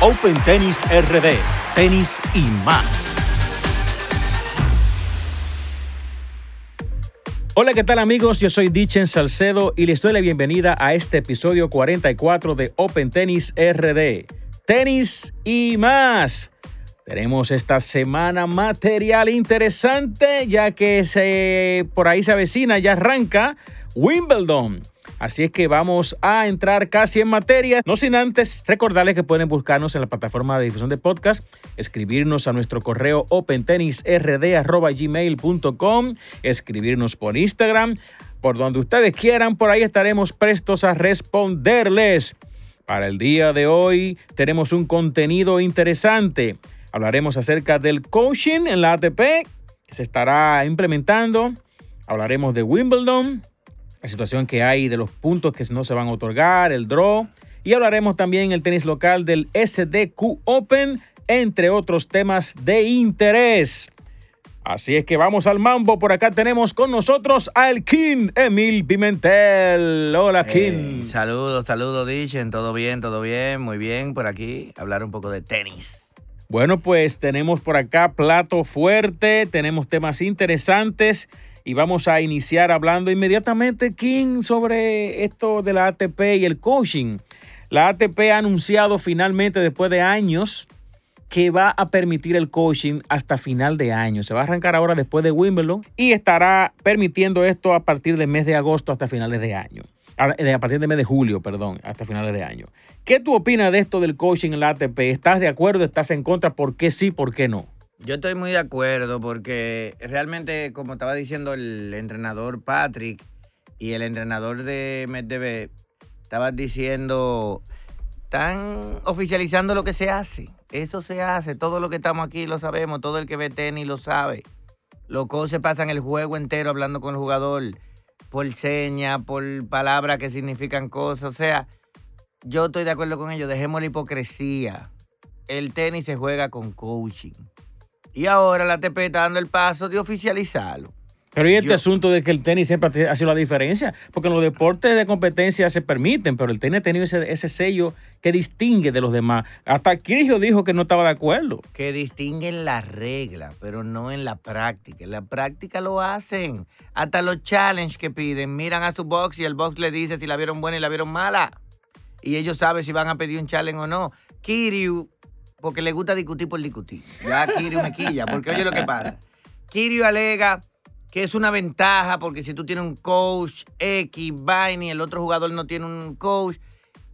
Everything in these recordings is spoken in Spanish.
Open Tennis RD, tenis y más. Hola, ¿qué tal amigos? Yo soy Dichen Salcedo y les doy la bienvenida a este episodio 44 de Open Tennis RD, tenis y más. Tenemos esta semana material interesante ya que se, por ahí se avecina, ya arranca Wimbledon. Así es que vamos a entrar casi en materia. No sin antes recordarles que pueden buscarnos en la plataforma de difusión de podcast, escribirnos a nuestro correo opentennisrd.gmail.com, escribirnos por Instagram, por donde ustedes quieran. Por ahí estaremos prestos a responderles. Para el día de hoy tenemos un contenido interesante. Hablaremos acerca del coaching en la ATP se estará implementando. Hablaremos de Wimbledon la situación que hay de los puntos que no se van a otorgar, el draw. Y hablaremos también el tenis local del SDQ Open, entre otros temas de interés. Así es que vamos al mambo. Por acá tenemos con nosotros al King Emil Pimentel. Hola, King. saludos, saludos, Dichen. Todo bien, todo bien, muy bien por aquí. Hablar un poco de tenis. Bueno, pues tenemos por acá plato fuerte, tenemos temas interesantes y vamos a iniciar hablando inmediatamente, King, sobre esto de la ATP y el coaching. La ATP ha anunciado finalmente, después de años, que va a permitir el coaching hasta final de año. Se va a arrancar ahora después de Wimbledon y estará permitiendo esto a partir del mes de agosto hasta finales de año. A partir del mes de julio, perdón, hasta finales de año. ¿Qué tú opinas de esto del coaching en la ATP? ¿Estás de acuerdo? ¿Estás en contra? ¿Por qué sí? ¿Por qué no? Yo estoy muy de acuerdo porque realmente, como estaba diciendo el entrenador Patrick y el entrenador de Medvedev, estaban diciendo, están oficializando lo que se hace. Eso se hace, todo lo que estamos aquí lo sabemos, todo el que ve tenis lo sabe. Los se pasan el juego entero hablando con el jugador por señas, por palabras que significan cosas. O sea, yo estoy de acuerdo con ellos, dejemos la hipocresía. El tenis se juega con coaching. Y ahora la ATP está dando el paso de oficializarlo. Pero y este asunto de que el tenis siempre ha sido la diferencia, porque en los deportes de competencia se permiten, pero el tenis ha tenido ese, sello que distingue de los demás. Hasta Kirgio dijo que no estaba de acuerdo. Que distinguen la regla, pero no en la práctica. En la práctica lo hacen. Hasta los challenges que piden, miran a su box y el box le dice si la vieron buena y la vieron mala. Y ellos saben si van a pedir un challenge o no. Kiryu porque le gusta discutir por discutir. Ya Kirio me quilla, porque oye lo que pasa. Kirio alega que es una ventaja porque si tú tienes un coach X, vaina y el otro jugador no tiene un coach,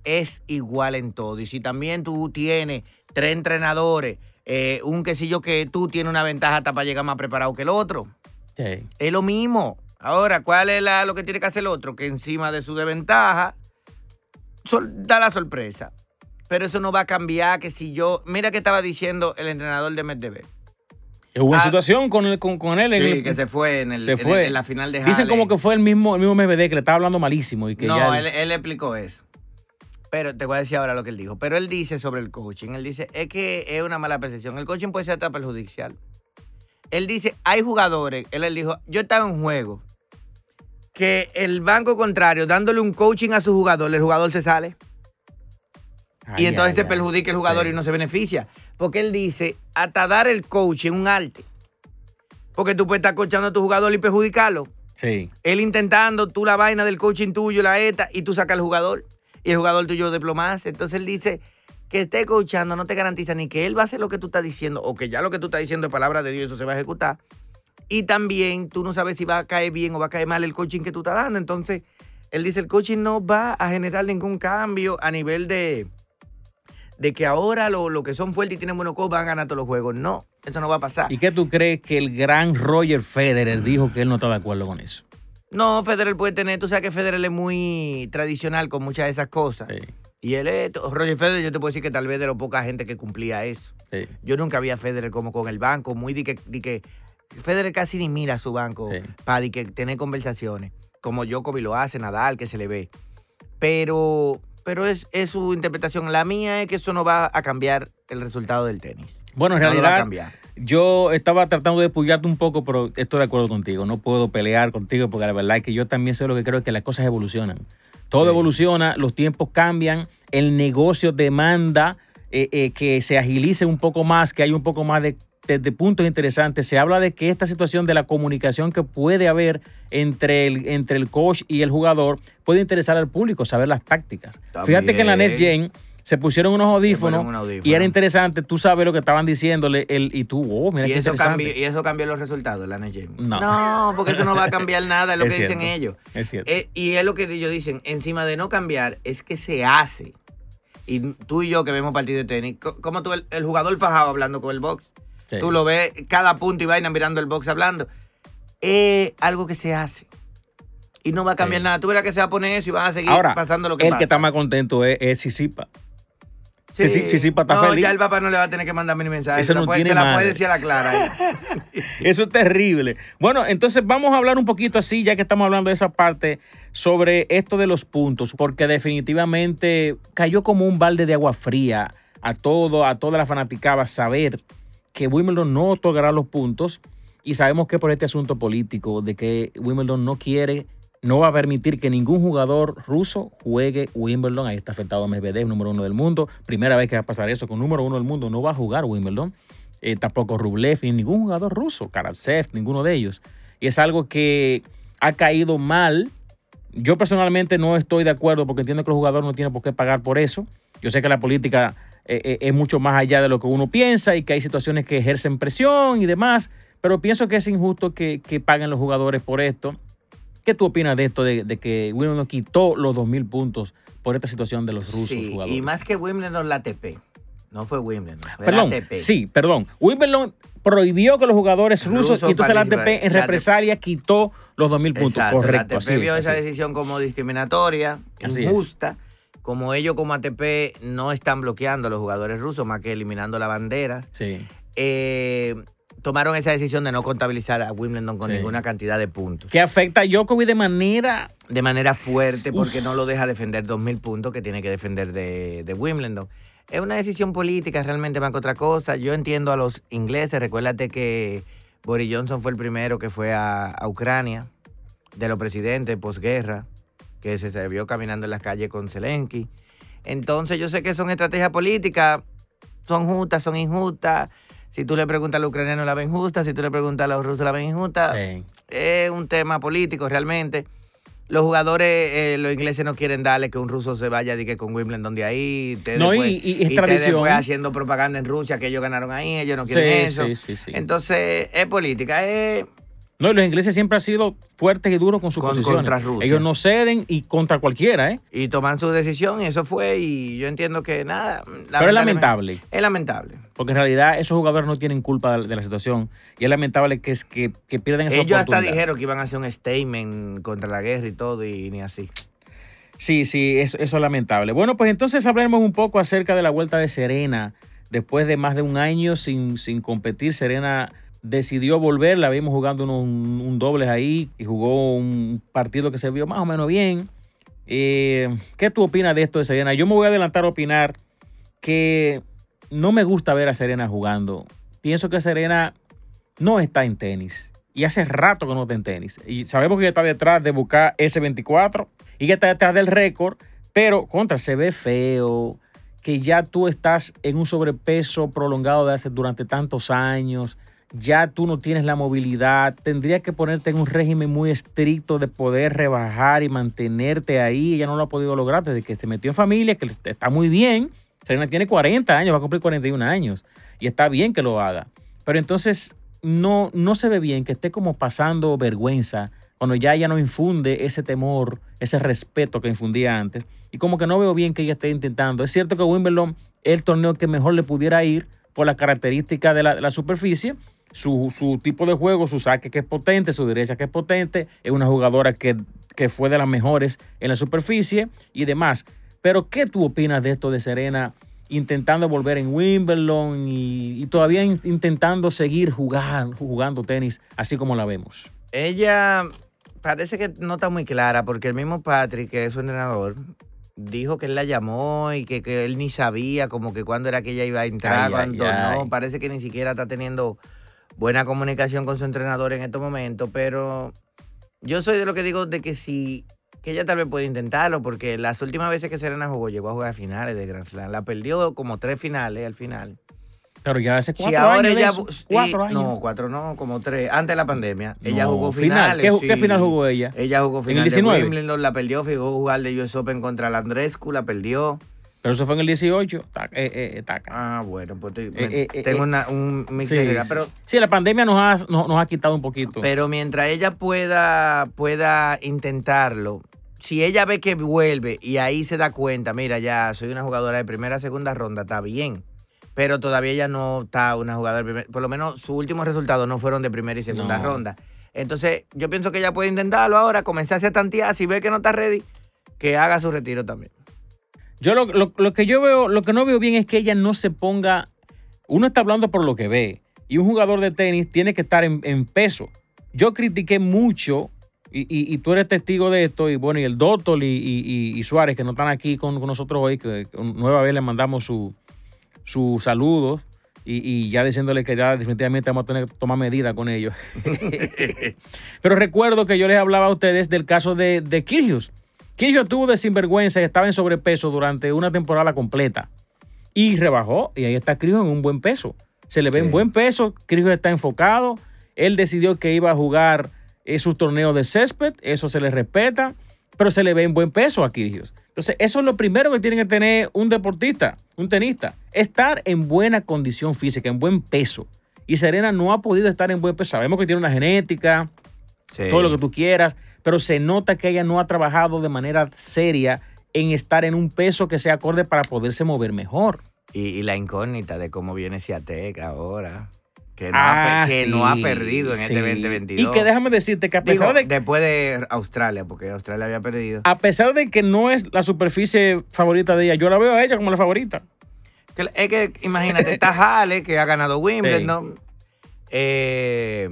es igual en todo. Y si también tú tienes tres entrenadores, eh, un quesillo que tú tienes una ventaja hasta para llegar más preparado que el otro. Sí. Es lo mismo. Ahora, ¿cuál es lo que tiene que hacer el otro? Que encima de su desventaja, da la sorpresa. Pero eso no va a cambiar que si yo... Mira que estaba diciendo el entrenador de Medvedev. Hubo una ah, situación con, él, con, él. Sí, que se fue en, el, en, la final de Dicen como que fue el mismo, el mismo Medvedev que le estaba hablando malísimo. Y que no, él, él, explicó eso. Pero te voy a decir ahora lo que él dijo. Pero él dice sobre el coaching. Él dice, es que es una mala percepción. El coaching puede ser hasta perjudicial. Él dice, hay jugadores. Él, él dijo, yo estaba en juego. Que el banco contrario, dándole un coaching a su jugador, el jugador se sale y entonces se perjudica el jugador y no se beneficia. Porque él dice, hasta dar el coach en un arte. Porque tú puedes estar coachando a tu jugador y perjudicarlo. Sí. Él intentando tú la vaina del coaching tuyo, la ETA, y tú sacas al jugador. Y el jugador tuyo diplomas. Entonces él dice que esté coachando no te garantiza ni que él va a hacer lo que tú estás diciendo o que ya lo que tú estás diciendo es palabra de Dios, eso se va a ejecutar. Y también tú no sabes si va a caer bien o va a caer mal el coaching que tú estás dando. Entonces, él dice, el coaching no va a generar ningún cambio a nivel de, de que ahora los lo que son fuertes y tienen buenos coach van a ganar todos los juegos. No, eso no va a pasar. ¿Y qué tú crees que el gran Roger Federer dijo que él no está de acuerdo con eso? No, Federer puede tener, tú sabes que Federer es muy tradicional con muchas de esas cosas. Y él es, Roger Federer, yo te puedo decir que tal vez de lo poca gente que cumplía eso. Yo nunca vi a Federer como con el banco, muy de que, que Federer casi ni mira a su banco para que tener conversaciones, como Djokovic lo hace, Nadal, que se le ve. Pero pero es, su interpretación. La mía es que eso no va a cambiar el resultado del tenis. Bueno, en realidad, yo estaba tratando de apoyarte un poco, pero estoy de acuerdo contigo. No puedo pelear contigo porque la verdad es que yo también sé lo que creo es que las cosas evolucionan. Todo evoluciona, los tiempos cambian, el negocio demanda eh, eh, que se agilice un poco más, que haya un poco más de, de- de puntos interesantes. Se habla de que esta situación de la comunicación que puede haber entre el, entre el coach y el jugador puede interesar al público, saber las tácticas. Fíjate que en la Next Gen se pusieron unos audífonos ponen un audífono. y era interesante, tú sabes lo que estaban diciéndole el, y tú, oh, mira Y qué eso, interesante. cambió, y eso cambió los resultados, la Gen. No. No, porque eso no va a cambiar nada, es lo Es que dicen cierto. ellos. Es cierto. Eh, y es lo que ellos dicen, encima de no cambiar, es que se hace. Y tú y yo que vemos partido de tenis, como tú, el, el jugador fajado hablando con el box, Sí. tú lo ves cada punto y vaina mirando el box hablando. Es algo que se hace. Y no va a cambiar Sí. nada. Tú verás que se va a poner eso y van a seguir Ahora, pasando lo que el pasa. que está más contento es, es Sisipa. Sí, sí, sí, no, feliz. ya el papá no le va a tener que mandarme ni mensaje. Eso no puede, tiene se la madre. puede decir a la clara. ahí. Eso es terrible. Bueno, entonces vamos a hablar un poquito así, ya que estamos hablando de esa parte, sobre esto de los puntos, porque definitivamente cayó como un balde de agua fría a todo, a toda la fanaticada saber que Wimbledon no otorgará los puntos y sabemos que por este asunto político de que Wimbledon no quiere, no va a permitir que ningún jugador ruso juegue Wimbledon. Ahí está afectado Medvedev, número uno del mundo. Primera vez que va a pasar eso, con número uno del mundo no va a jugar Wimbledon. Eh, tampoco Rublev, ni ningún jugador ruso, Karatsev, ninguno de ellos. Y es algo que ha caído mal. Yo personalmente no estoy de acuerdo porque entiendo que el jugador no tiene por qué pagar por eso. Yo sé que la política eh, eh, es mucho más allá de lo que uno piensa y que hay situaciones que ejercen presión y demás, pero pienso que es injusto que, que paguen los jugadores por esto. ¿Qué tú opinas de esto, de, de que Wimbledon quitó los 2.000 puntos por esta situación de los rusos Sí, jugadores? y más que Wimbledon, la ATP. No fue Wimbledon, fue Perdón, la ATP. sí, perdón. Wimbledon prohibió que los jugadores rusos Rusos y entonces la ATP en represalia quitó los 2.000 puntos. Exacto, Correcto, La así ATP vio es, esa así decisión como discriminatoria, Así es. Como ellos como ATP no están bloqueando a los jugadores rusos, más que eliminando la bandera, Sí. eh, tomaron esa decisión de no contabilizar a Wimbledon con Sí. ninguna cantidad de puntos. Que afecta a Djokovic de manera De manera fuerte porque no lo deja defender 2.000 puntos que tiene que defender de, de Wimbledon. Es una decisión política realmente más que otra cosa. Yo entiendo a los ingleses. Recuérdate que Boris Johnson fue el primero que fue a, a Ucrania, de los presidentes posguerra, que se, se vio caminando en las calles con Zelensky. Entonces yo sé que son estrategias políticas, son justas, son injustas. Si tú le preguntas a los ucranianos la ven justa, si tú le preguntas a los rusos la ven injusta, Sí. es un tema político realmente. Los jugadores, eh, los ingleses no quieren darle que un ruso se vaya que con Wimbledon de ahí. ustedes No, y- después- y es ustedes tradición. después haciendo propaganda en Rusia que ellos ganaron ahí, ellos no quieren Sí, eso. sí, sí, sí. Entonces, es política, es No, y los ingleses siempre han sido fuertes y duros con sus Con- posiciones. contra Rusia. Ellos no ceden y contra cualquiera, ¿eh? y toman su decisión y eso fue y yo entiendo que nada. Pero es lamentable, Es lamentable. porque en realidad esos jugadores no tienen culpa de la situación y es lamentable que, es que, que pierden esa Ellos hasta dijeron que iban a hacer un statement contra la guerra y todo y ni así. Sí, sí, eso, eso es lamentable. Bueno, pues entonces hablemos un poco acerca de la vuelta de Serena. Después de más de un año sin, sin competir, Serena decidió volver. La vimos jugando unos- un, un dobles ahí y jugó un partido que se vio más o menos bien. Eh, ¿Qué tú opinas de esto de Serena? Yo me voy a adelantar a opinar que no me gusta ver a Serena jugando. Pienso que Serena no está en tenis. Y hace rato que no está en tenis. Y sabemos que está detrás de buscar S24 y que está detrás del récord. Pero contra, se ve feo que ya tú estás en un sobrepeso prolongado de hace, durante tantos años. Ya tú no tienes la movilidad. Tendrías que ponerte en un régimen muy estricto de poder rebajar y mantenerte ahí. Ella no lo ha podido lograr desde que se metió en familia, que está muy bien. Serena tiene 40 años, va a cumplir 41 años. Y está bien que lo haga. Pero entonces no, no se ve bien que esté como pasando vergüenza cuando ya ella no infunde ese temor, ese respeto que infundía antes. Y como que no veo bien que ella esté intentando. Es cierto que Wimbledon es el torneo que mejor le pudiera ir por las características de la, de la superficie, su, su tipo de juego, su saque que es potente, su derecha que es potente, es una jugadora que, que fue de las mejores en la superficie y demás. Pero ¿qué tú opinas de esto de Serena intentando volver en Wimbledon y, y todavía in- intentando seguir jugando, jugando tenis así como la vemos? Ella parece que no está muy clara porque el mismo Patrick, que es su entrenador, dijo que él la llamó y que, que él ni sabía como que cuándo era que ella iba a entrar, Ay, cuándo ay, no. ay. Parece que ni siquiera está teniendo buena comunicación con su entrenador en estos momentos, pero yo soy de lo que digo de que si que ella tal vez puede intentarlo, porque las últimas veces que Serena jugó, llegó a jugar finales de Grand Slam. La perdió como tres finales al final. Pero ya hace cuatro Si ahora años. ella, sí, cuatro años. No, cuatro no, como tres. Antes de la pandemia. ella jugó final. finales. ¿Qué- qué sí. final jugó ella? Ella jugó ¿En el final 19? de Wimbledon, la perdió. Fijó jugar de US Open contra la Andrescu, la perdió. Pero eso fue en el 18. Taca, eh, eh, taca. Ah, bueno, pues Eh, eh, eh, tengo eh. una, un mix Sí, de ideas, sí. pero Sí, la pandemia nos ha, nos, nos ha quitado un poquito. Pero mientras ella pueda, pueda intentarlo, si ella ve que vuelve y ahí se da cuenta, mira, ya soy una jugadora de primera, segunda ronda, está bien. Pero todavía ella no está una jugadora de primera. Por lo menos sus últimos resultados no fueron de primera y segunda No. ronda. Entonces, yo pienso que ella puede intentarlo ahora, comenzarse a tantear. Si ve que no está ready, que haga su retiro también. Yo lo, lo- lo que yo veo, lo que no veo bien es que ella no se ponga. Uno está hablando por lo que ve. Y un jugador de tenis tiene que estar en, en peso. Yo critiqué mucho, y, y- y tú eres testigo de esto, y bueno, y el Doctor y, y- Suárez, que no están aquí con, con nosotros hoy, que, que nueva vez le mandamos su, su saludo. Y, y ya diciéndole que ya definitivamente vamos a tener que tomar medidas con ellos. Pero recuerdo que yo les hablaba a ustedes del caso de, de Kyrgios. Kyrgios tuvo de sinvergüenza y estaba en sobrepeso durante una temporada completa. Y rebajó, y ahí está Kyrgios en un buen peso. Se le ve Sí. en buen peso, Kyrgios está enfocado. Él decidió que iba a jugar eh, sus torneos de césped, eso se le respeta, pero se le ve en buen peso a Kyrgios. Entonces, eso es lo primero que tiene que tener un deportista, un tenista, estar en buena condición física, en buen peso. Y Serena no ha podido estar en buen peso. Sabemos que tiene una genética, Sí. todo lo que tú quieras, pero se nota que ella no ha trabajado de manera seria en estar en un peso que sea acorde para poderse mover mejor. Y, y la incógnita de cómo viene Ciatec ahora. Que no, Ah, ha, no sí, perdido en sí. este 2022. Y que déjame decirte que a pesar, Digo, de, después de Australia, porque Australia había perdido. a pesar de que no es la superficie favorita de ella, yo la veo a ella como la favorita. Es que imagínate, está Hale, que ha ganado Wimbledon. Eh,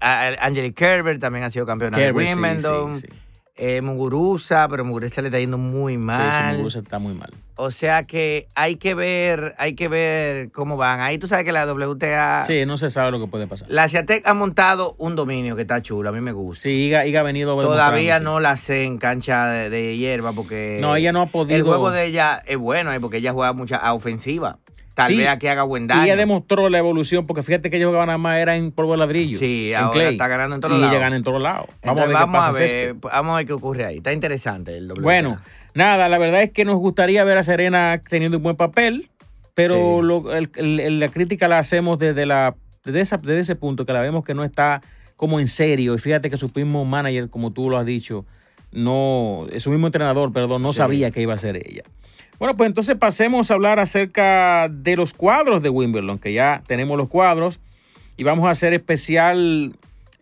Angelique Kerber también ha sido campeona de Kerber, sí, Wimbledon. sí, sí. Eh, Muguruza, pero Muguruza le está yendo muy Sí, mal. sí, Muguruza está muy mal. O sea que hay que ver, hay que ver cómo van. Ahí tú sabes que la WTA, Sí, no se sabe lo que puede pasar. la Ciatec ha montado un dominio que está chulo, a mí me gusta. Sí, Iga, Iga ha venido Todavía no la sé en cancha de, de hierba porque No, ella no ha podido- El juego de ella es bueno eh, porque ella juega mucha a ofensiva. Tal Sí, vez aquí haga buen daño. Y ella demostró la evolución, porque fíjate que ella jugaba nada más era en polvo de ladrillo. Sí, en ahora clay. está ganando en todos y lados. ella gana en todos lados. Vamos Entonces, a ver qué pasa vamos en a césped. ver, vamos a ver qué ocurre ahí. Está interesante el WTA. Bueno, nada, la verdad es que nos gustaría ver a Serena teniendo un buen papel, pero Sí. lo- el- el- la crítica la hacemos desde, la, desde, esa- desde ese punto, que la vemos que no está como en serio. Y fíjate que su mismo manager, como tú lo has dicho, no, su mismo entrenador, perdón, no Sí. sabía que iba a ser ella. Bueno, pues entonces pasemos a hablar acerca de los cuadros de Wimbledon, que ya tenemos los cuadros y vamos a hacer especial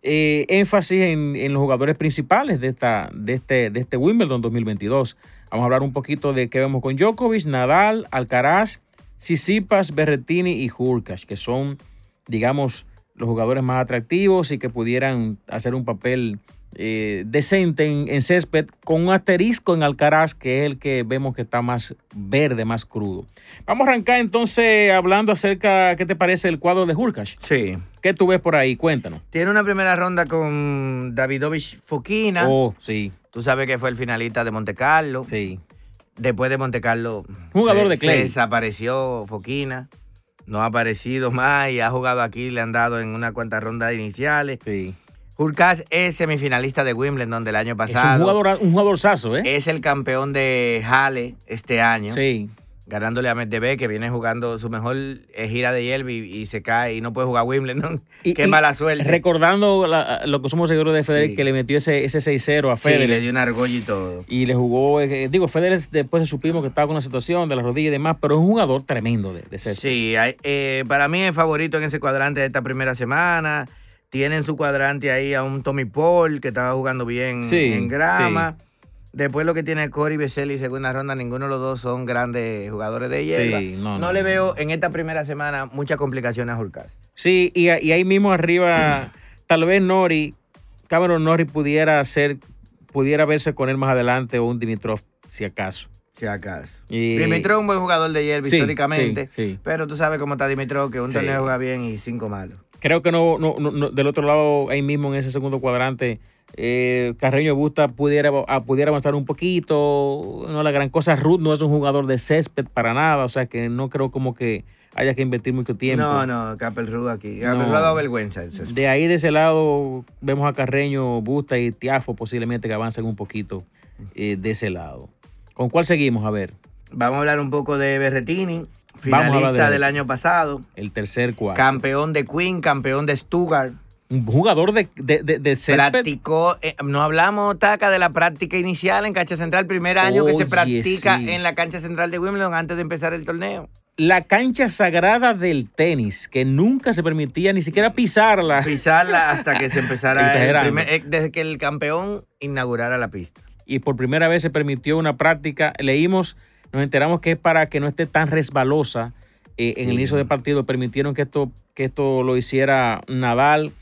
eh, énfasis en, los jugadores principales de, esta, de, este, de este Wimbledon 2022. Vamos a hablar un poquito de qué vemos con Djokovic, Nadal, Alcaraz, Sisipas, Berretini y Hurkacz, que son, digamos, los jugadores más atractivos y que pudieran hacer un papel eh, decente en, en césped, con un asterisco en Alcaraz, que es el que vemos que está más verde, más crudo. Vamos a arrancar entonces hablando acerca, ¿qué te parece el cuadro de Hurkacz? Sí. ¿Qué tú ves por ahí? Cuéntanos. Tiene una primera ronda con Davidovich Fokina. Oh, sí, Tú sabes que fue el finalista de Monte Carlo. sí. Después de Monte Carlo, Jugador se, de clay. se desapareció Foquina. No ha aparecido más y ha jugado aquí, le han dado en una cuantas rondas iniciales. Sí. Hurkacz es semifinalista de Wimbledon del año Es pasado. un jugador, un jugador sazo, ¿eh? Es el campeón de Halle este año. Sí. Ganándole a Medvedev, que viene jugando su mejor eh, gira de hierba y, se cae y no puede jugar Wimbledon. Y- Qué y mala suerte. Recordando la- lo que somos seguidores de Federer, Sí. que le metió ese, ese 6-0 a sí, Federer. le dio una argolla y todo. Y le jugó, eh, digo, Federer después supimos que estaba con una situación de la rodilla y demás, pero es un jugador tremendo de, de césped. Sí, hay- eh, para mí es favorito en ese cuadrante de esta primera semana. Tienen su cuadrante ahí a un Tommy Paul que estaba jugando bien Sí, en grama. Después lo que tiene Cory Veseli segunda ronda, ninguno de los dos son grandes jugadores de hierba. Sí, no, no, no, le veo en esta primera semana muchas complicaciones a Hurkacz. Sí, y, y ahí mismo arriba, tal vez Nori, Cameron Nori pudiera ser, pudiera verse con él más adelante o un Dimitrov, si acaso. Si acaso. Y- Dimitrov es un buen jugador de hierba Sí, históricamente. sí, sí. Pero tú sabes cómo está Dimitrov, que un torneo juega bien y cinco malos. Creo que no, no, no- no- del otro lado, ahí mismo en ese segundo cuadrante, Eh, Carreño Busta pudiera, pudiera avanzar un poquito. No la gran cosa. Ruth no es un jugador de césped para nada. O sea que no creo como que haya que invertir mucho tiempo. No, no, Capel Ruth aquí. Capel Ruth ha dado vergüenza. De ahí de ese lado vemos a Carreño, Busta y Tiafo posiblemente que avancen un poquito eh, de ese lado. ¿Con cuál seguimos? A ver. Vamos a hablar un poco de Berretini, finalista del año pasado. El tercer cuarto. Campeón de Queen, campeón de Stuttgart. Un jugador de, de, de, Practicó, eh, no hablamos, Taca, de la práctica inicial en cancha central, primer año que se practica en la cancha central de Wimbledon antes de empezar el torneo. La cancha sagrada del tenis, que nunca se permitía ni siquiera pisarla. Pisarla hasta que se empezara, eh, desde que el campeón inaugurara la pista. Y por primera vez se permitió una práctica, leímos, nos enteramos que es para que no esté tan resbalosa. Eh, en el inicio del partido permitieron que esto, que esto lo hiciera Nadal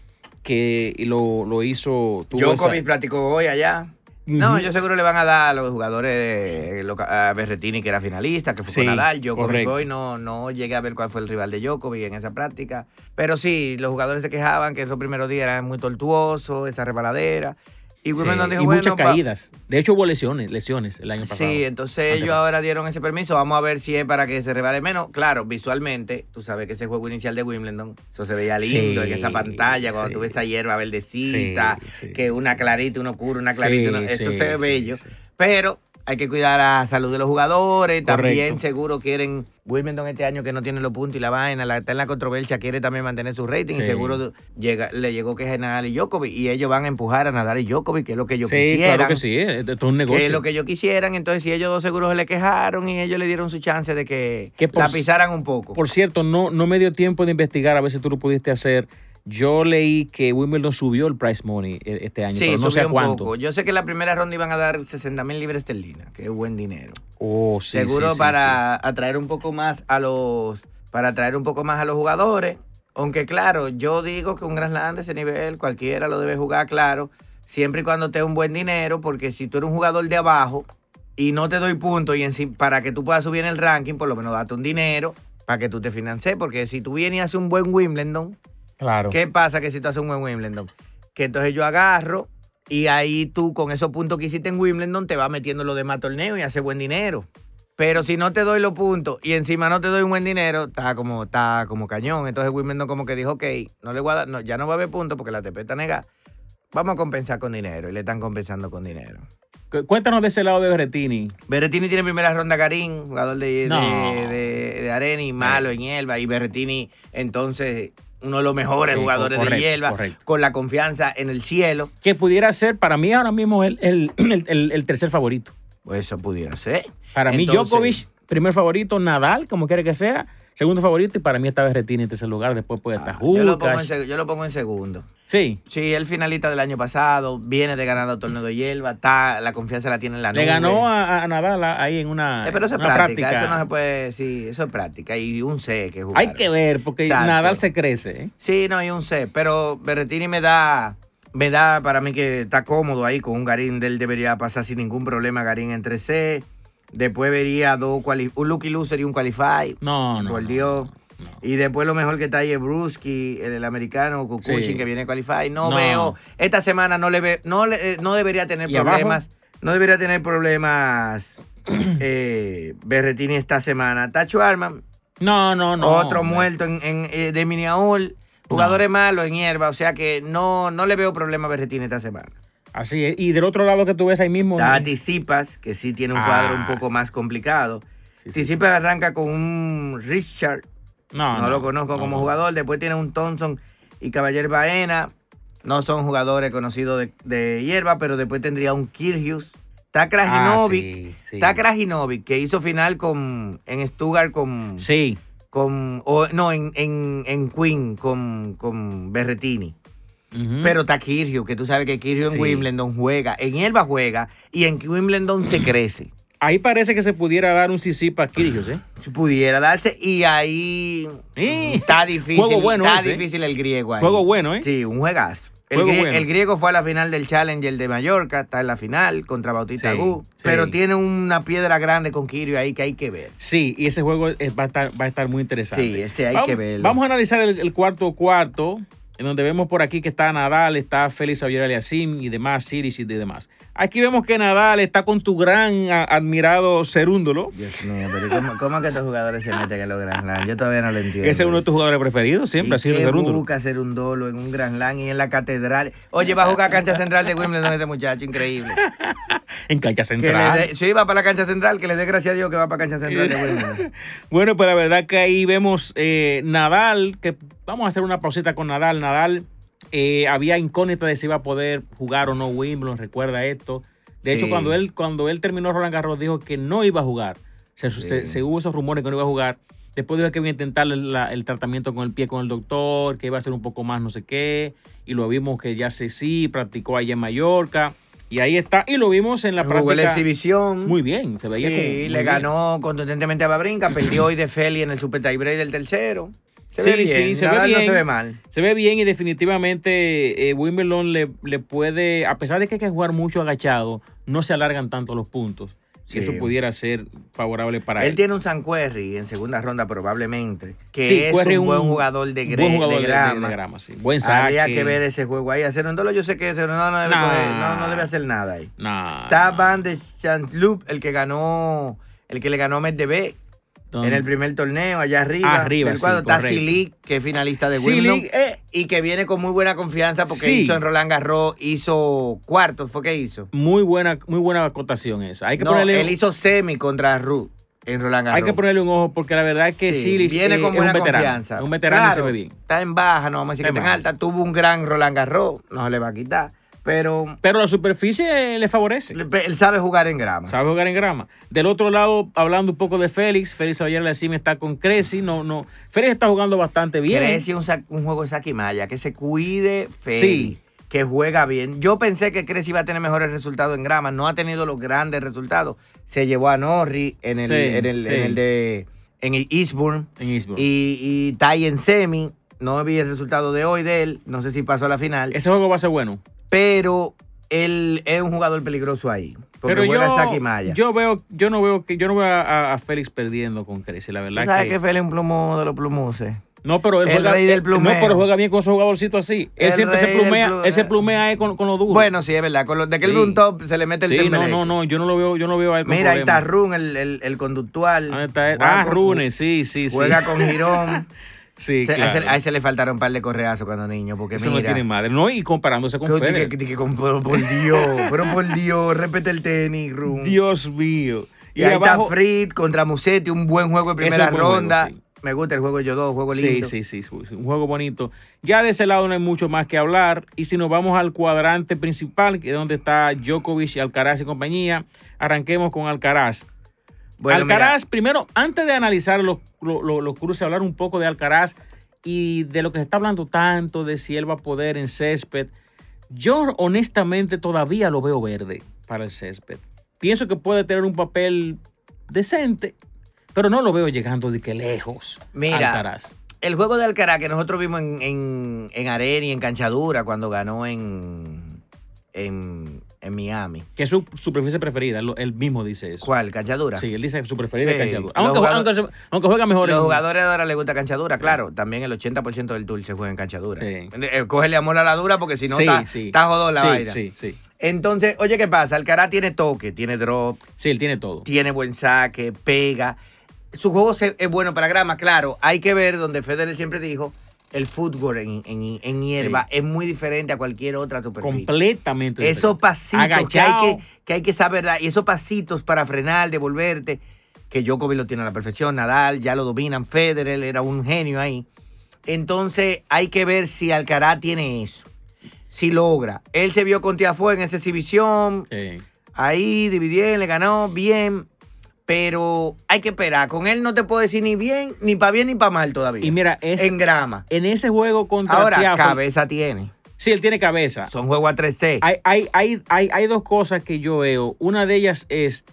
que lo, lo hizo. Djokovic practicó hoy allá. No, yo seguro le van a dar a los jugadores a Berretini, que era finalista, que fue con Nadal. Djokovic hoy no, no llegué a ver cuál fue el rival de Djokovic en esa práctica. Pero sí, los jugadores se quejaban que esos primeros días eran muy tortuosos, esa rebaladera. Y, muchas caídas. De hecho, hubo lesiones, lesiones el año pasado. Sí, entonces ellos ahora dieron ese permiso. Vamos a ver si es para que se revale menos. Claro, visualmente, tú sabes que ese juego inicial de Wimbledon, eso se veía lindo en esa pantalla, cuando tú ves esa hierba verdecita, que una clarita, una oscura, una clarita, eso se ve bello. Pero hay que cuidar la salud de los jugadores. También seguro quieren. Wilmington este año que no tiene los puntos y la vaina, la, está en la controversia, quiere también mantener su rating. Y seguro llega, le llegó que es Nadal y Djokovic. Y ellos van a empujar a Nadal y Djokovic, que es lo que ellos sí, quisieran. Claro que sí, es un negocio. Que es lo que ellos quisieran. Entonces, si ellos dos seguros se le quejaron y ellos le dieron su chance de que la pisaran un poco. Por cierto, no, no me dio tiempo de investigar, a ver si tú lo pudiste hacer yo leí que Wimbledon subió el price money e, este año, pero no sé cuánto. Poco. Yo sé que la primera ronda iban a dar 60 mil libras esterlinas, que es buen dinero. Oh, sí, Seguro para atraer un poco más a los para atraer un poco más a los jugadores. Aunque claro, yo digo que un Grand Slam de ese nivel cualquiera lo debe jugar, claro, siempre y cuando te un buen dinero, porque si tú eres un jugador de abajo y no te doy puntos y en, para que tú puedas subir en el ranking, por lo menos date un dinero para que tú te financies, porque si tú vienes y haces un buen Wimbledon, ¿Qué pasa que si tú haces un buen Wimbledon? Que entonces yo agarro y ahí tú con esos puntos que hiciste en Wimbledon te vas metiendo los demás torneos y haces buen dinero. Pero si no te doy los puntos y encima no te doy un buen dinero, está como, está como cañón. Entonces Wimbledon como que dijo, ok, no le voy a ya no va a haber puntos porque la TP está negada. Vamos a compensar con dinero y le están compensando con dinero. Cuéntanos de ese lado de Berretini. Berretini tiene primera ronda Karim, jugador de, de, Areni, malo en Elba. Y Berretini entonces uno de los mejores jugadores de hierba, con la confianza en el cielo. Que pudiera ser, para mí ahora mismo, el, el, tercer favorito. Pues eso pudiera ser. Para mí, Djokovic, primer favorito, Nadal, como quiera que sea, Segundo favorito y para mí esta vez Berretini en tercer lugar. Después puede estar ah, yo, lo pongo en, yo lo pongo en segundo. Sí. Sí, el finalista del año pasado, viene de ganar el torneo de hierba, está, la confianza la tiene en la nube. Le ganó a, Nadal ahí en una, eh, pero eso es práctica, Eso no se puede, sí, eso es práctica. Y un C que jugar. Hay que ver, porque Nadal se crece. ¿eh? Sí, no, hay un C. Pero Berretini me da me da para mí que está cómodo ahí con un Garín. Él debería pasar sin ningún problema Garín entre C. Después vería dos un Lucky Loser y un Qualify. No, no. Por Dios. Y después lo mejor que está ahí es Brusky, el, americano, Kukuchin, que viene a Qualify. No, veo, esta semana no le ve, no, le, eh, no debería tener problemas. No debería tener problemas eh, Berretini esta semana. Tacho Arman. No, no, no. Otro muerto en, en eh, de Miniaul. Jugadores malos en hierba. O sea que no, no le veo problema a Berretini esta semana. Así es. Y del otro lado que tú ves ahí mismo. Está Tisipas, que sí tiene un cuadro un ah. poco más complicado. Sí, arranca con un Richard no, no, lo conozco como jugador. Después tiene un Thompson y Caballero Baena. No son jugadores conocidos de, hierba, pero después tendría un Kirgius. Está Krajinovic. Está Krajinovic, que hizo final con, en Stuttgart con. Sí. Con, no, en, en, Queen con, con Berretini. Pero está Kirgius, que tú sabes que Kirgius en Wimbledon juega. En hierba juega y en Wimbledon se crece. Ahí parece que se pudiera dar un sí para Kyrgios, ¿eh? Pudiera darse y ahí está difícil. bueno está ¿eh? difícil el griego ahí. Juego bueno, ¿eh? Sí, un juegazo. El, griego fue a la final del Challenger de Mallorca, está en la final contra Bautista Gu, pero tiene una piedra grande con Kirio ahí que hay que ver. Sí, y ese juego va, a estar, va a estar muy interesante. Sí, ese hay que ver. Vamos a analizar el, cuarto cuarto en donde vemos por aquí que está Nadal, está Félix Auger Aliasim y demás, Siris y demás. Aquí vemos que Nadal está con tu gran a- admirado Cerúndolo. Dios mío, pero ¿cómo, cómo que estos jugadores se meten en los Grand Slam? Yo todavía no lo entiendo. Ese es uno de tus jugadores preferidos, siempre ha sido ¿Y qué Cerúndolo. busca hacer un dolo en un Grand Slam y en la catedral? Oye, va a jugar cancha central de Wimbledon ese muchacho, increíble. En cancha central. sí, va para la cancha central, que le dé gracias a Dios que va para cancha central de Wimbledon. Bueno, pues la verdad que ahí vemos eh, Nadal, que vamos a hacer una pausita con Nadal. Nadal eh, había incógnita de si iba a poder jugar o no Wimbledon, recuerda esto. De hecho, Sí. cuando él, cuando él terminó Roland Garros, dijo que no iba a jugar. Se, se- se hubo esos rumores que no iba a jugar. Después dijo que iba a intentar el, la- el tratamiento con el pie con el doctor, que iba a ser un poco más no sé qué. Y lo vimos que ya se sí, practicó allá en Mallorca. Y ahí está. Y lo vimos en la Jugó la práctica. exhibición. Muy bien, se veía Sí, como. le bien. ganó contundentemente a Babrinca, perdió hoy de Feli en el super tiebreak del tercero. Se Sí, ve bien, sí, se ve no bien. se ve mal. Se ve bien y definitivamente eh, Wimbledon le, le puede, a pesar de que hay que jugar mucho agachado, no se alargan tanto los puntos. Sí. Eso pudiera ser favorable para él. Él tiene un San Querry en segunda ronda probablemente, que Sí, es Querry un buen jugador de, buen jugador de de- de- grama. de grama, sí. Buen saque. Habría que ver ese juego ahí. Hacer un dolo, yo sé que ese no, no, debe, Nah. coger- no, no debe hacer nada ahí. Nah, Está. Van de Chantloup, el que ganó, el que le ganó a Medvedev Don- en el primer torneo, allá arriba. Arriba, del sí, cuadro. Está correcto. Silic, que es finalista de Silic, Wimbledon. eh. y que viene con muy buena confianza porque Sí. hizo en Roland Garros, hizo cuartos, ¿fue que hizo? Muy buena, muy buena acotación esa. Hay que No, ponerle, él hizo semi contra Ruth en Roland Garros. hay que ponerle un ojo porque la verdad es que Sí, Silis viene con es buena un veterano. confianza. Es un veterano y se ve bien. Está en baja, no vamos a decir que está en alta. Tuvo un gran Roland Garros, no se le va a quitar. Pero Pero la superficie le favorece. él sabe jugar en grama. Sabe jugar en grama. Del otro lado, hablando un poco de Félix, Félix ayer la cima está con Cressy. No, no. Félix está jugando bastante bien. Creci un, sa- un juego de saquimaya, que se cuide Feli, Sí. que juega bien. Yo pensé que Creci iba a tener mejores resultados en grama, no ha tenido los grandes resultados. Se llevó a Norri en el, Sí, en el, sí. en el de en el Eastbourne En Eastbourne. y, y Tai en semi. No vi el resultado de hoy de él, no sé si pasó a la final, Ese juego va a ser bueno. Pero él es un jugador peligroso ahí. Porque Pero juega yo, saquimaya. yo veo, yo no veo que, yo no veo a, a Félix perdiendo con Cressy, la verdad ¿Sabes que, que Feli es un plumo de los plumoses? no, pero él el juega, rey del él- plumeo. no, pero juega bien con esos jugadorcitos así. Él El siempre se plumea, plu- él se plumea ahí con, con los duros. Bueno, sí, es verdad. Con los de que Sí. el un top se le mete el sí, no, no, no, yo no lo veo, yo no veo a él con Mira, ahí está. Run, el, el, el conductual. ¿Dónde está él? Ah, con- Rune, sí, sí, sí. Juega con Girón. Sí, Se- a, ese, claro. a ese le faltaron un par de correazos cuando niño, porque Eso mira. no tiene madre. No, y comparándose con Federer. que- que- que- con- pero por Dios, pero por Dios, repete el tenis, Run. Dios mío. Y, ahí está Fritz contra Musetti, un buen juego de primera juego, ronda. sí. Me gusta el juego de dos, juego lindo. sí, sí, sí, un juego bonito. Ya de ese lado no hay mucho más que hablar. Y si nos vamos al cuadrante principal, que es donde está Djokovic y Alcaraz y compañía, arranquemos con Alcaraz. Bueno, mira, Alcaraz, primero, antes de analizar los, los, los- los cruces, hablar un poco de Alcaraz y de lo que se está hablando tanto, de si él va a poder en césped. Yo honestamente todavía lo veo verde para el césped. Pienso que puede tener un papel decente, pero no lo veo llegando de que lejos. Mira, Alcaraz. el juego de Alcaraz que nosotros vimos en, en, en arena y en canchadura cuando ganó en, en, en Miami. Que es su superficie preferida, él, mismo dice eso. ¿Cuál? ¿Canchadura? Sí, él dice que su preferida es Sí. canchadura. Los Aunque, jugadores- aunque, aunque juega mejor Los en- jugadores ahora les gusta canchadura, claro. También el 80% del tour se juega en canchadura. Sí. Eh, Cógele amor a la dura porque si no está, sí. está jodón la vaina. Sí, sí. Entonces, oye, ¿qué pasa? Alcaraz tiene toque, tiene drop, Sí, él tiene todo. tiene buen saque, pega. Su juego es bueno para grama, claro. Hay que ver donde Federer siempre dijo, el fútbol en, en- en hierba es muy diferente a cualquier otra superficie. Completamente. Esos diferente. pasitos que hay que, que hay que saber dar. Y esos pasitos para frenar, devolverte, que Djokovic lo tiene a la perfección, Nadal ya lo dominan, Federer era un genio ahí. Entonces hay que ver si Alcaraz tiene eso. Si logra. Él se vio con Tiafoe en esa exhibición. Sí. Ahí dividieron, le ganó bien. Pero hay que esperar. Con él no te puedo decir ni bien, ni para bien, ni para mal todavía. Y mira, es, en grama. en ese juego contra Ahora, Tiafoe- cabeza tiene. Sí, él tiene cabeza. Son juegos a 3C. Hay, hay, hay, hay, hay dos cosas que yo veo. Una de ellas es,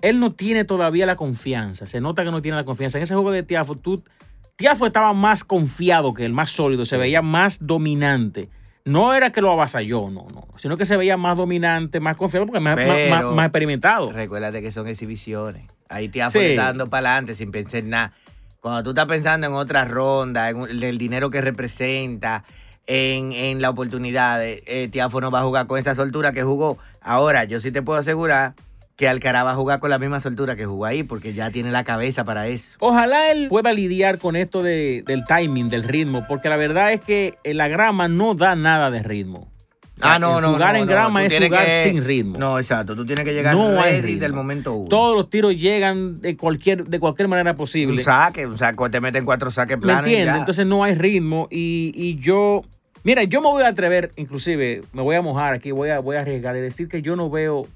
él no tiene todavía la confianza. Se nota que no tiene la confianza. En ese juego de Tiafo, tú, Tiafo estaba más confiado que el más sólido, se veía más dominante. No era que lo avasalló, no, no. Sino que se veía más dominante, más confiado, porque más, más- más experimentado. Recuérdate que son exhibiciones. Ahí te Sí. está dando para adelante sin pensar en nada. Cuando tú estás pensando en otra ronda, en el dinero que representa, en, en la oportunidad. Eh, Tiafo no va a jugar con esa soltura que jugó. Ahora, yo sí te puedo asegurar que Alcaraz va a jugar con la misma soltura que jugó ahí, porque ya tiene la cabeza para eso. Ojalá él pueda lidiar con esto de, del timing, del ritmo, porque la verdad es que la grama no da nada de ritmo. Ah, no, no. Jugar no, en no, grama tú es jugar que- sin ritmo. No, exacto. Tú tienes que llegar No ready del momento uno. Todos los tiros llegan de cualquier, de cualquier manera posible. Un saque, un saque, te meten cuatro saques ¿Me planos. y entiendes? Entonces no hay ritmo y, y yo, mira, yo me voy a atrever, inclusive me voy a mojar aquí, voy a, voy a arriesgar y decir que yo no veo,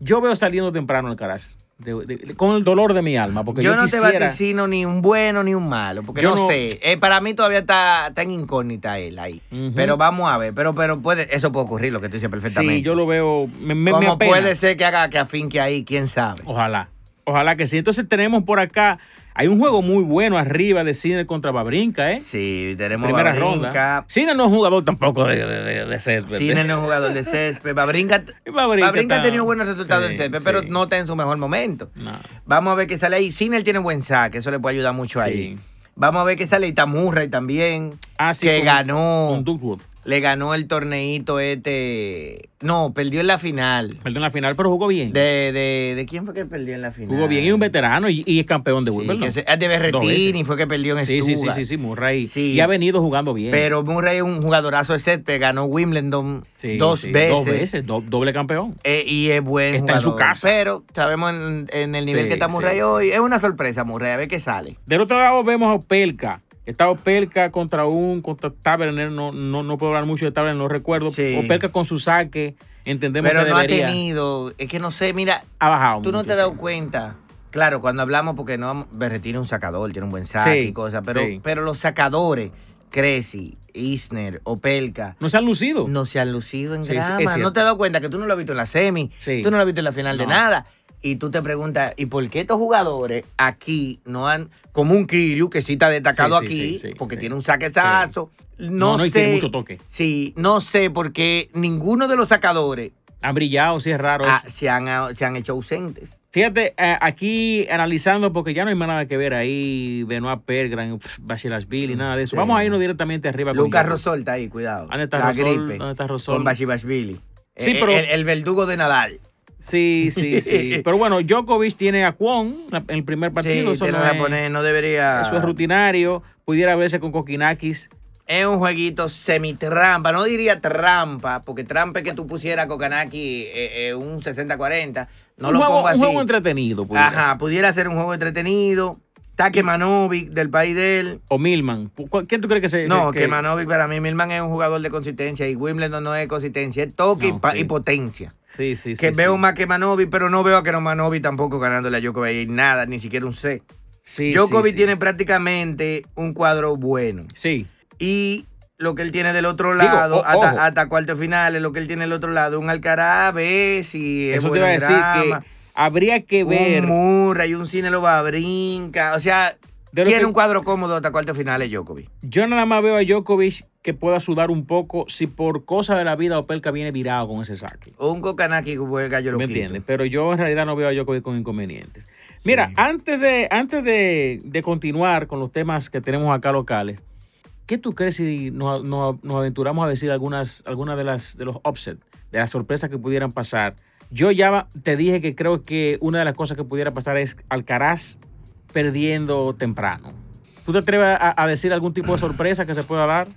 yo veo saliendo temprano Alcaraz, de- de- con el dolor de mi alma, porque yo, yo no quisiera, te vaticino ni un bueno ni un malo, porque Yo no, no- sé. Eh, para mí todavía está, está en incógnita él ahí. Pero vamos a ver, pero, pero puede, eso puede ocurrir, lo que tú dices perfectamente. sí, yo lo veo, me, me, me Como apena. puede ser que haga que afinque ahí, quién sabe. Ojalá, ojalá que sí. Entonces tenemos por acá, hay un juego muy bueno arriba de Cine contra Babrinca, ¿eh? Sí, tenemos Primera Babrinca. ronda. Cine no es jugador tampoco de, de, de, césped. Cine no es jugador de césped. Babrinca, Babrinca Babrinca ha tenido buenos resultados Sí, en césped, pero no está en su mejor momento. No. Vamos a ver qué sale ahí. Cine tiene buen saque, eso le puede ayudar mucho ahí. Vamos a ver qué sale ahí. Tamurray también, Ah, sí, que con- ganó. Con Duckworth. Le ganó el torneito este. No, perdió en la final. Perdió en la final, pero jugó bien. De, de, ¿de quién fue que perdió en la final? Jugó bien y un veterano y, y es campeón de Sí, Wimbledon. ah, de Berretini fue que perdió en Sí, sí, sí, sí, sí, Murray. Sí. Y ha venido jugando bien. Pero Murray es un jugadorazo de césped, ganó Wimbledon dos, veces. Dos veces, do- doble campeón. Eh, y es buen Está en su casa. Pero sabemos en, en el nivel que está Murray hoy. Es una sorpresa, Murray, a ver qué sale. Del otro lado vemos a Opelka. Está Opelka contra un, contra Taberner, no, no, no puedo hablar mucho de Taberner, no recuerdo. Sí. Opelka con su saque, entendemos Pero que no debería. ha tenido. Es que no sé, mira, ha bajado tú no te has dado cuenta. Claro, cuando hablamos, porque no Berretini es un sacador, tiene un buen saque Sí, y cosas, pero, sí. pero los sacadores, Cressy, Isner, Opelka, No se han lucido. no se han lucido en Sí, grama. no te has dado cuenta que tú no lo has visto en la semi, tú no lo has visto en la final de nada. Y tú te preguntas, ¿y por qué estos jugadores aquí no han, como un Kiryu, que sí está destacado Sí, sí, aquí, sí, porque tiene un saquezazo? No, No, no, y sé. tiene mucho toque. Sí, no sé, porque ninguno de los sacadores Han brillado, sí es raro. ah, eso. se, han, se han hecho ausentes. Fíjate, eh, aquí analizando, porque ya no hay más nada que ver ahí, Benoit Pergran, Bashirashvili, nada de eso. Sí. Vamos a irnos directamente arriba. Lucas. Rosol está ahí, cuidado. ¿Dónde está la Rosol? gripe. ¿Dónde está Rosol? Con Bashibashvili. Sí, Eh, pero- El, el verdugo de Nadal. Sí, sí, sí. Pero bueno, Djokovic tiene a Kwon en el primer partido. Sí, eso no, es, poner, no debería... eso es rutinario. Pudiera verse con Kokinakis. Es un jueguito semi-trampa, no diría trampa, porque trampa es que tú pusieras a Kokanaki eh, eh, un 60-40. No un lo juego, pongo un así. juego entretenido. pudiera Ajá, pudiera ser un juego entretenido. Take Manovic del país de él. O Milman. ¿Cuál- ¿Quién tú crees que se.? No, que- que Manovic para mí, Milman es un jugador de consistencia y Wimbledon no es consistencia, es toque y No, potencia. Sí, sí, sí. que sí. veo más que Manovic, pero no veo a que no Manovic tampoco ganándole a Djokovic y nada, ni siquiera un C. Sí, Djokovic sí, tiene prácticamente un cuadro bueno. Sí. Y lo que él tiene del otro Digo, lado, o- hasta, hasta cuartos finales, lo que él tiene del otro lado, un Alcaraz, ve si es Eso te iba a decir que habría que ver. Un Murray, un Cine lo va a brinca. O sea, tiene que- un cuadro cómodo hasta cuartos finales Djokovic. Yo nada más veo a Djokovic que pueda sudar un poco si por cosa de la vida Opelka viene virado con ese saque. O un Kokanaki que juega yo lo ¿Me entiendes? Pero yo en realidad no veo a Djokovic con inconvenientes. Mira, Sí. antes, de, antes de, de continuar con los temas que tenemos acá locales, ¿qué tú crees si nos, nos- nos aventuramos a decir algunas, algunas de las de los upsets, de las sorpresas que pudieran pasar? Yo ya te dije que creo que una de las cosas que pudiera pasar es Alcaraz perdiendo temprano. ¿Tú te atreves a, a decir algún tipo de sorpresa que se pueda dar?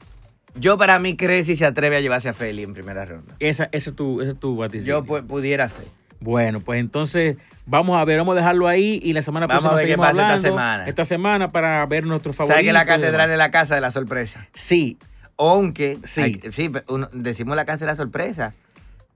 Yo para mí Cressy se atreve a llevarse a Feli en primera ronda. Esa, ese es tu, ese es tu vaticinio. Yo pu- pudiera ser. Bueno, pues entonces vamos a ver, vamos a dejarlo ahí y la semana Vamos próxima a ver qué pasa esta semana. Esta semana para ver nuestros favoritos. ¿Sabes que la catedral es la casa de la sorpresa? Sí, Aunque, Sí. hay- sí, uno- decimos la casa de la sorpresa,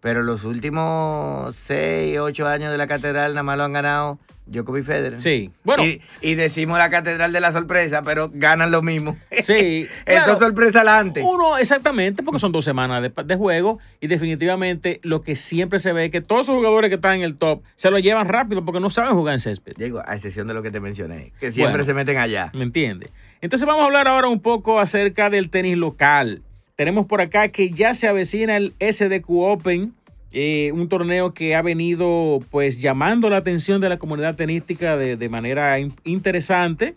pero los últimos 6, 8 años de la catedral nada más lo han ganado Djokovic y Federer. sí. Bueno, Y, y decimos la catedral de la sorpresa, pero ganan lo mismo. sí. Esto claro, es sorpresa adelante. Uno, exactamente, porque son dos semanas de, de juego y definitivamente lo que siempre se ve es que todos esos jugadores que están en el top se lo llevan rápido porque no saben jugar en césped. Digo, a excepción de lo que te mencioné, que siempre Bueno. se meten allá. ¿Me entiendes? Entonces vamos a hablar ahora un poco acerca del tenis local. Tenemos por acá que ya se avecina el SDQ Open, eh, un torneo que ha venido pues llamando la atención de la comunidad tenística de, manera in- interesante.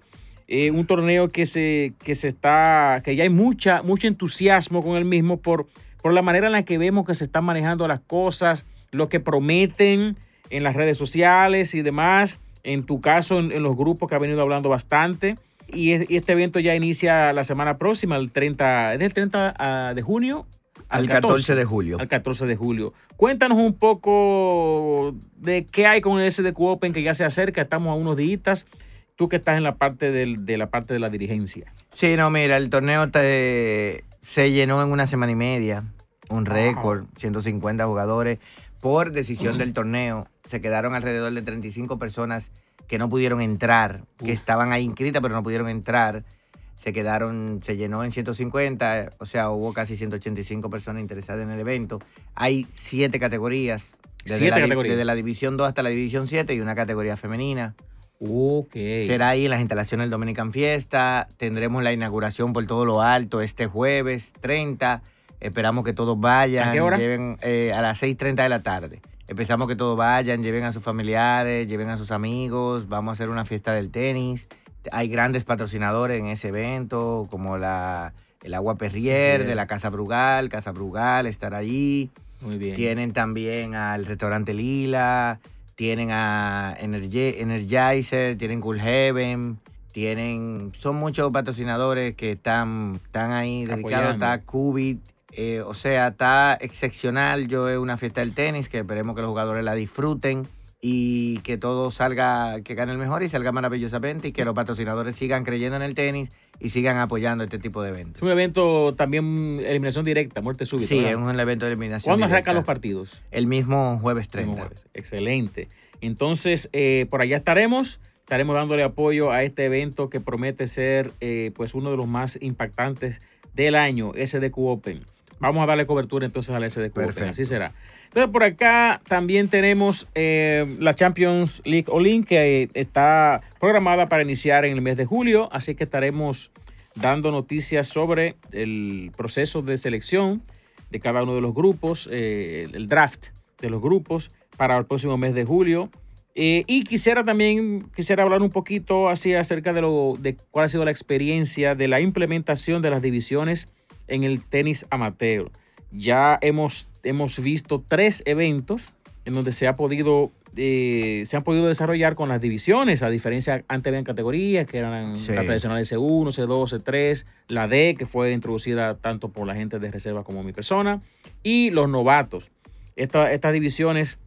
Eh, un torneo que se, que se está, que ya hay mucha, mucho entusiasmo con el mismo por, por la manera en la que vemos que se están manejando las cosas, lo que prometen en las redes sociales y demás. En tu caso, en, los grupos que ha venido hablando bastante. Y, este evento ya inicia la semana próxima, el 30, ¿es del 30 ah, de junio al 14, de julio. Al 14 de julio. Cuéntanos un poco de qué hay con el SDQ Open que ya se acerca, estamos a unos días. Tú que estás en la parte de la parte de la dirigencia. Sí, no, mira, el torneo se llenó en una semana y media, un récord, 150 jugadores por decisión del torneo. Se quedaron alrededor de 35 personas que no pudieron entrar, que estaban ahí inscritas pero no pudieron entrar se quedaron, se llenó en 150, o sea, hubo casi 185 personas interesadas en el evento. Hay siete categorías. Desde, ¿Siete la, categorías? desde la división 2 hasta la división 7 y una categoría femenina. Ok. Será ahí en las instalaciones del Dominican Fiesta. Tendremos la inauguración por todo lo alto este jueves 30. Esperamos que todos vayan. ¿A qué hora? Lleven, eh, a las 6.30 de la tarde. Empezamos que todos vayan, lleven a sus familiares, lleven a sus amigos. Vamos a hacer una fiesta del tenis. Hay grandes patrocinadores en ese evento, como la, el Agua Perrier de la Casa Brugal, Casa Brugal estará allí. Muy bien. Tienen también al restaurante Lila, tienen a Energizer, tienen Cool Heaven, tienen, son muchos patrocinadores que están, están ahí dedicados, está Cubit, eh, o sea, está excepcional. Yo es una fiesta del tenis que esperemos que los jugadores la disfruten y que todo salga, que gane el mejor y salga maravillosamente y que los patrocinadores sigan creyendo en el tenis y sigan apoyando este tipo de eventos. Es un evento también eliminación directa, muerte súbita. Sí, es un evento de eliminación ¿Cuándo arrancan los partidos? El mismo jueves 30. Excelente. Entonces, eh, por allá estaremos. Estaremos dándole apoyo a este evento que promete ser eh, pues uno de los más impactantes del año, SDQ Open. Vamos a darle cobertura entonces al SDQ Open, así será. Entonces por acá también tenemos eh, la Champions League All que está programada para iniciar en el mes de julio, así que estaremos dando noticias sobre el proceso de selección de cada uno de los grupos, eh, el draft de los grupos para el próximo mes de julio. Eh, y quisiera también quisiera hablar un poquito así acerca de, lo, de cuál ha sido la experiencia de la implementación de las divisiones en el tenis amateur. Ya hemos, hemos visto tres eventos en donde se ha podido eh, se han podido desarrollar con las divisiones, a diferencia antes habían categorías que eran la tradicional C1, C2, C3, la D que fue introducida tanto por la gente de reserva como mi persona y los novatos. estas divisiones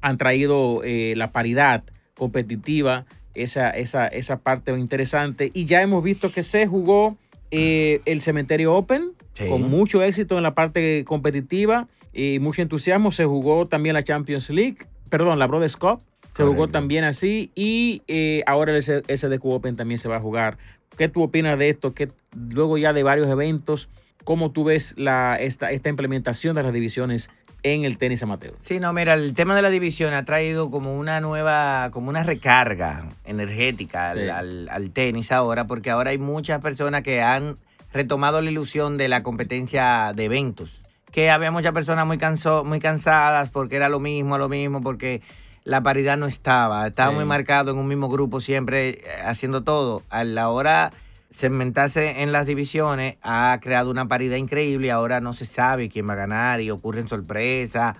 han traído eh, la paridad competitiva, esa, esa, esa parte interesante y ya hemos visto que se jugó eh, el Cementerio Open, con mucho éxito en la parte competitiva y mucho entusiasmo. Se jugó también la Champions League, perdón, la Brothers Cup. Se jugó también así y eh, ahora el SDQ Open también se va a jugar. ¿Qué tú opinas de esto? Que luego ya de varios eventos, ¿cómo tú ves la, esta, esta implementación de las divisiones en el tenis amateur. Sí, no, mira, el tema de la división ha traído como una nueva, como una recarga energética al, tenis ahora, porque ahora hay muchas personas que han retomado la ilusión de la competencia de eventos. Que había muchas personas muy, canso, muy cansadas porque era lo mismo, lo mismo, porque la paridad no estaba. Estaba muy marcado en un mismo grupo siempre eh, haciendo todo. A la hora segmentarse en las divisiones ha creado una paridad increíble y ahora no se sabe quién va a ganar y ocurren sorpresas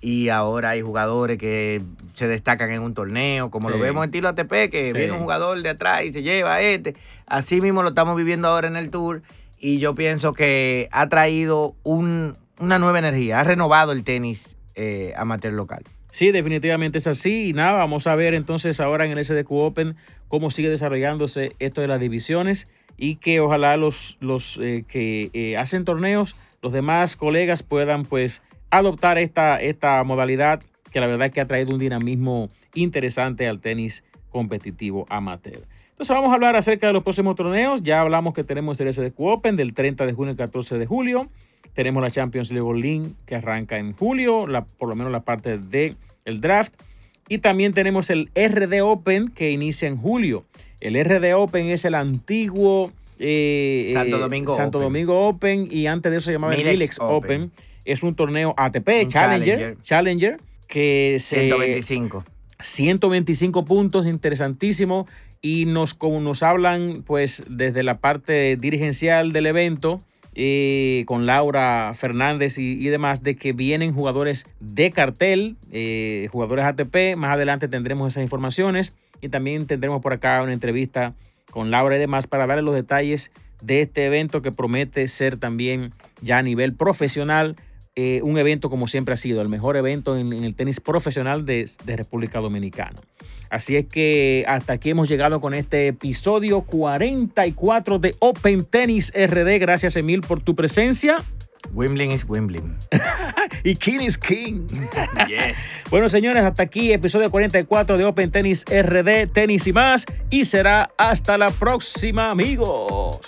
y ahora hay jugadores que se destacan en un torneo, como lo vemos en Tilo ATP, que viene un jugador de atrás y se lleva a este. Así mismo lo estamos viviendo ahora en el Tour y yo pienso que ha traído una nueva energía, ha renovado el tenis eh, amateur local. Sí, definitivamente es así. Y nada, vamos a ver entonces ahora en el SDQ Open cómo sigue desarrollándose esto de las divisiones y que ojalá los, los eh, que eh, hacen torneos, los demás colegas puedan pues adoptar esta, esta modalidad que la verdad es que ha traído un dinamismo interesante al tenis competitivo amateur. Entonces vamos a hablar acerca de los próximos torneos. Ya hablamos que tenemos el SDQ Open del 30 de junio al 14 de julio. Tenemos la Champions League League que arranca en julio, la, por lo menos la parte del el draft. Y también tenemos el RD Open que inicia en julio. El RD Open es el antiguo eh, Santo, Domingo, Santo Open. Domingo Open y antes de eso se llamaba el Milex Open es un torneo ATP, Challenger, Challenger, que se... 125. 125 puntos, interesantísimo. Y nos, como nos hablan, pues, desde la parte dirigencial del evento, eh, con Laura Fernández y, demás, de que vienen jugadores de cartel, eh, jugadores ATP. Más adelante tendremos esas informaciones y también tendremos por acá una entrevista con Laura y demás para darle los detalles de este evento que promete ser también ya a nivel profesional. Eh, un evento como siempre ha sido, el mejor evento en, el tenis profesional de, de República Dominicana. Así es que hasta aquí hemos llegado con este episodio 44 de Open Tennis RD. Gracias, Emil, por tu presencia. Wimbledon es Wimbledon. y King is King. Bueno, señores, hasta aquí episodio 44 de Open Tennis RD, tenis y más. Y será hasta la próxima, amigos.